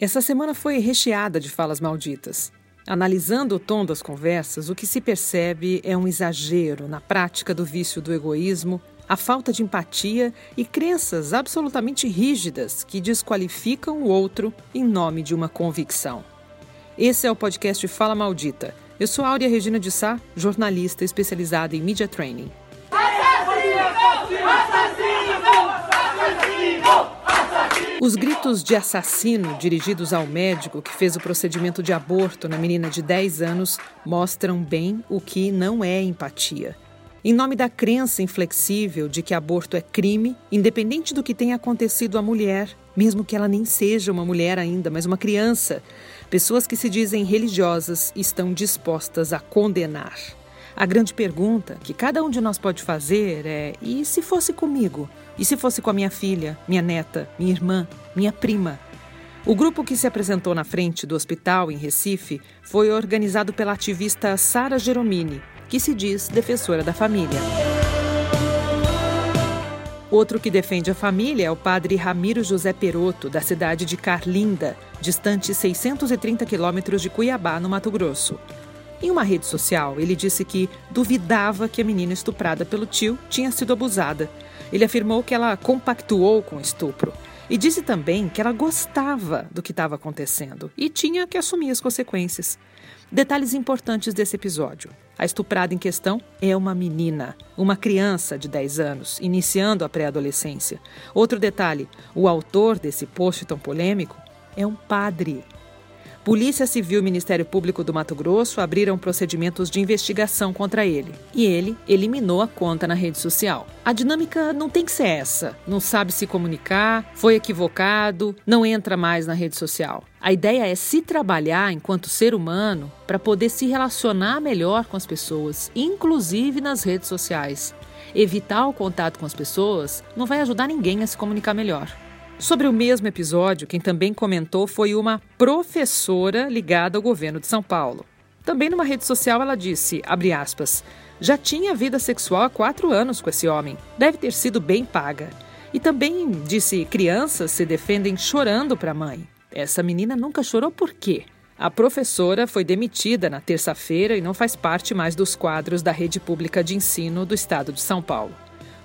Essa semana foi recheada de falas malditas. Analisando o tom das conversas, o que se percebe é um exagero na prática do vício do egoísmo, a falta de empatia e crenças absolutamente rígidas que desqualificam o outro em nome de uma convicção. Esse é o podcast Fala Maldita. Eu sou Áurea Regina de Sá, jornalista especializada em media training. Assassino! Assassino! Assassino! Os gritos de assassino dirigidos ao médico que fez o procedimento de aborto na menina de 10 anos mostram bem o que não é empatia. Em nome da crença inflexível de que aborto é crime, independente do que tenha acontecido à mulher, mesmo que ela nem seja uma mulher ainda, mas uma criança, pessoas que se dizem religiosas estão dispostas a condenar. A grande pergunta que cada um de nós pode fazer é: e se fosse comigo? E se fosse com a minha filha, minha neta, minha irmã, minha prima? O grupo que se apresentou na frente do hospital em Recife foi organizado pela ativista Sara Geromini, que se diz defensora da família. Outro que defende a família é o padre Ramiro José Peroto, da cidade de Carlinda, distante 630 quilômetros de Cuiabá, no Mato Grosso. Em uma rede social, ele disse que duvidava que a menina estuprada pelo tio tinha sido abusada. Ele afirmou que ela compactuou com o estupro e disse também que ela gostava do que estava acontecendo e tinha que assumir as consequências. Detalhes importantes desse episódio. A estuprada em questão é uma menina, uma criança de 10 anos, iniciando a pré-adolescência. Outro detalhe: o autor desse post tão polêmico é um padre. Polícia Civil e Ministério Público do Mato Grosso abriram procedimentos de investigação contra ele. E ele eliminou a conta na rede social. A dinâmica não tem que ser essa. Não sabe se comunicar, foi equivocado, não entra mais na rede social. A ideia é se trabalhar enquanto ser humano para poder se relacionar melhor com as pessoas, inclusive nas redes sociais. Evitar o contato com as pessoas não vai ajudar ninguém a se comunicar melhor. Sobre o mesmo episódio, quem também comentou foi uma professora ligada ao governo de São Paulo. Também numa rede social ela disse, aspas, já tinha vida sexual há quatro anos com esse homem, deve ter sido bem paga. E também disse, crianças se defendem chorando para a mãe. Essa menina nunca chorou por quê? A professora foi demitida na terça-feira e não faz parte mais dos quadros da rede pública de ensino do estado de São Paulo.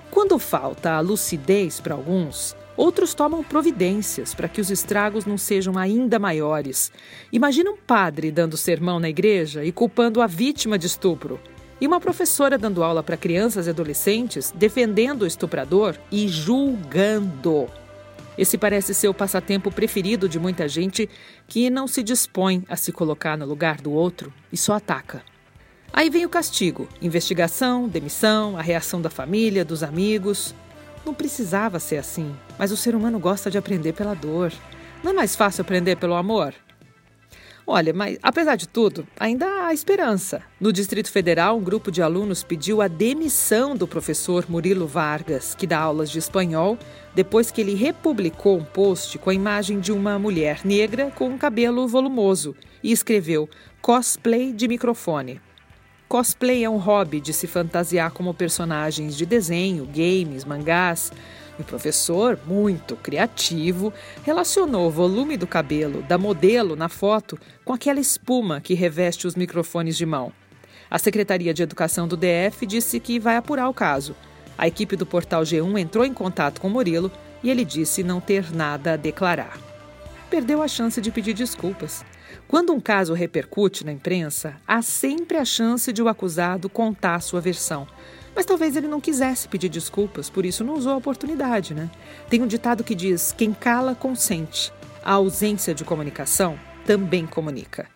Quando falta a lucidez para alguns, Outros tomam providências para que os estragos não sejam ainda maiores. Imagina um padre dando sermão na igreja e culpando a vítima de estupro. E uma professora dando aula para crianças e adolescentes, defendendo o estuprador e julgando. Esse parece ser o passatempo preferido de muita gente que não se dispõe a se colocar no lugar do outro e só ataca. Aí vem o castigo: investigação, demissão, a reação da família, dos amigos. Não precisava ser assim, mas o ser humano gosta de aprender pela dor. Não é mais fácil aprender pelo amor? Olha, mas apesar de tudo, ainda há esperança. No Distrito Federal, um grupo de alunos pediu a demissão do professor Murilo Vargas, que dá aulas de espanhol, depois que ele republicou um post com a imagem de uma mulher negra com um cabelo volumoso e escreveu cosplay de microfone. Cosplay é um hobby de se fantasiar como personagens de desenho, games, mangás. O professor, muito criativo, relacionou o volume do cabelo da modelo na foto com aquela espuma que reveste os microfones de mão. A Secretaria de Educação do DF disse que vai apurar o caso. A equipe do portal G1 entrou em contato com Murilo e ele disse não ter nada a declarar. Perdeu a chance de pedir desculpas. Quando um caso repercute na imprensa, há sempre a chance de o acusado contar sua versão. Mas talvez ele não quisesse pedir desculpas, por isso não usou a oportunidade, né? Tem um ditado que diz: quem cala, consente. A ausência de comunicação também comunica.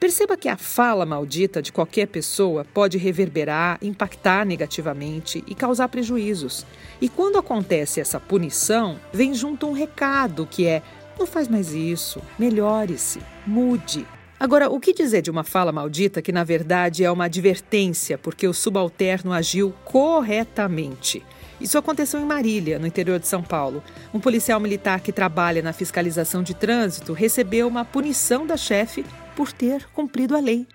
Perceba que a fala maldita de qualquer pessoa pode reverberar, impactar negativamente e causar prejuízos. E quando acontece essa punição, vem junto um recado que é: não faz mais isso. Melhore-se. Mude. Agora, o que dizer de uma fala maldita que, na verdade, é uma advertência porque o subalterno agiu corretamente? Isso aconteceu em Marília, no interior de São Paulo. Um policial militar que trabalha na fiscalização de trânsito recebeu uma punição da chefe por ter cumprido a lei.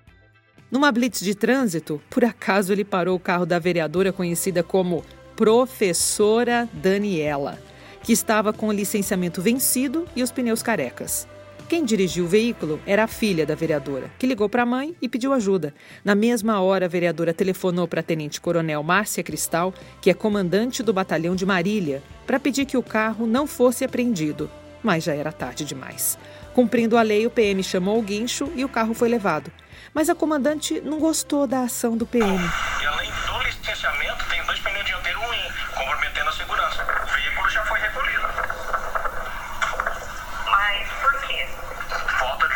Numa blitz de trânsito, por acaso ele parou o carro da vereadora conhecida como Professora Daniela que estava com o licenciamento vencido e os pneus carecas. Quem dirigiu o veículo era a filha da vereadora, que ligou para a mãe e pediu ajuda. Na mesma hora, a vereadora telefonou para a tenente-coronel Márcia Cristal, que é comandante do batalhão de Marília, para pedir que o carro não fosse apreendido. Mas já era tarde demais. Cumprindo a lei, o PM chamou o guincho e o carro foi levado. Mas a comandante não gostou da ação do PM. E além do licenciamento, pneus dianteiros ruins, comprometendo a segurança. O veículo já foi recolhido.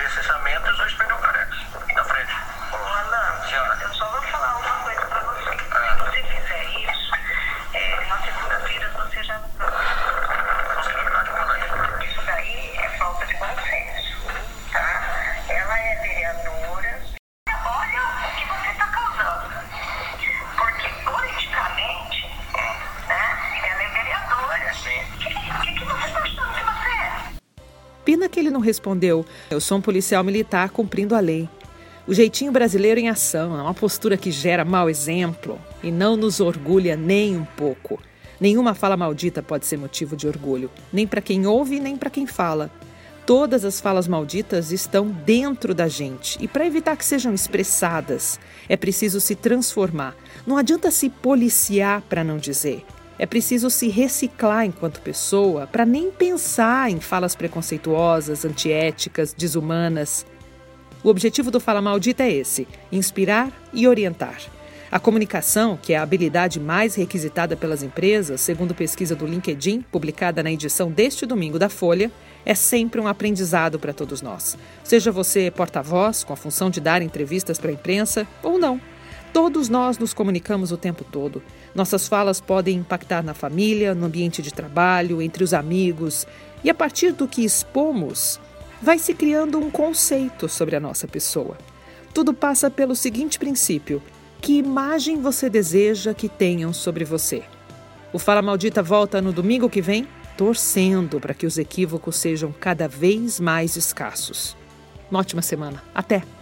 licenciamento e os dois pneus carecas. Na frente. Ô, Alan, Senhora. eu só vou falar uma coisa pra você. É. Se você fizer isso, é, na segunda-feira você já não Isso daí é falta de bom senso, tá? Ela é vereadora. Olha o que você está causando. Porque politicamente, né, ela é vereadora. Sim. O que, que, que você está achando que você é? Pena que ele não respondeu: Eu sou um policial militar cumprindo a lei. O jeitinho brasileiro em ação é uma postura que gera mau exemplo e não nos orgulha nem um pouco. Nenhuma fala maldita pode ser motivo de orgulho, nem para quem ouve, nem para quem fala. Todas as falas malditas estão dentro da gente e para evitar que sejam expressadas, é preciso se transformar. Não adianta se policiar para não dizer. É preciso se reciclar enquanto pessoa para nem pensar em falas preconceituosas, antiéticas, desumanas. O objetivo do Fala Maldita é esse: inspirar e orientar. A comunicação, que é a habilidade mais requisitada pelas empresas, segundo pesquisa do LinkedIn, publicada na edição deste domingo da Folha, é sempre um aprendizado para todos nós. Seja você porta-voz, com a função de dar entrevistas para a imprensa, ou não. Todos nós nos comunicamos o tempo todo. Nossas falas podem impactar na família, no ambiente de trabalho, entre os amigos. E a partir do que expomos, vai se criando um conceito sobre a nossa pessoa. Tudo passa pelo seguinte princípio: que imagem você deseja que tenham sobre você? O Fala Maldita volta no domingo que vem, torcendo para que os equívocos sejam cada vez mais escassos. Uma ótima semana. Até!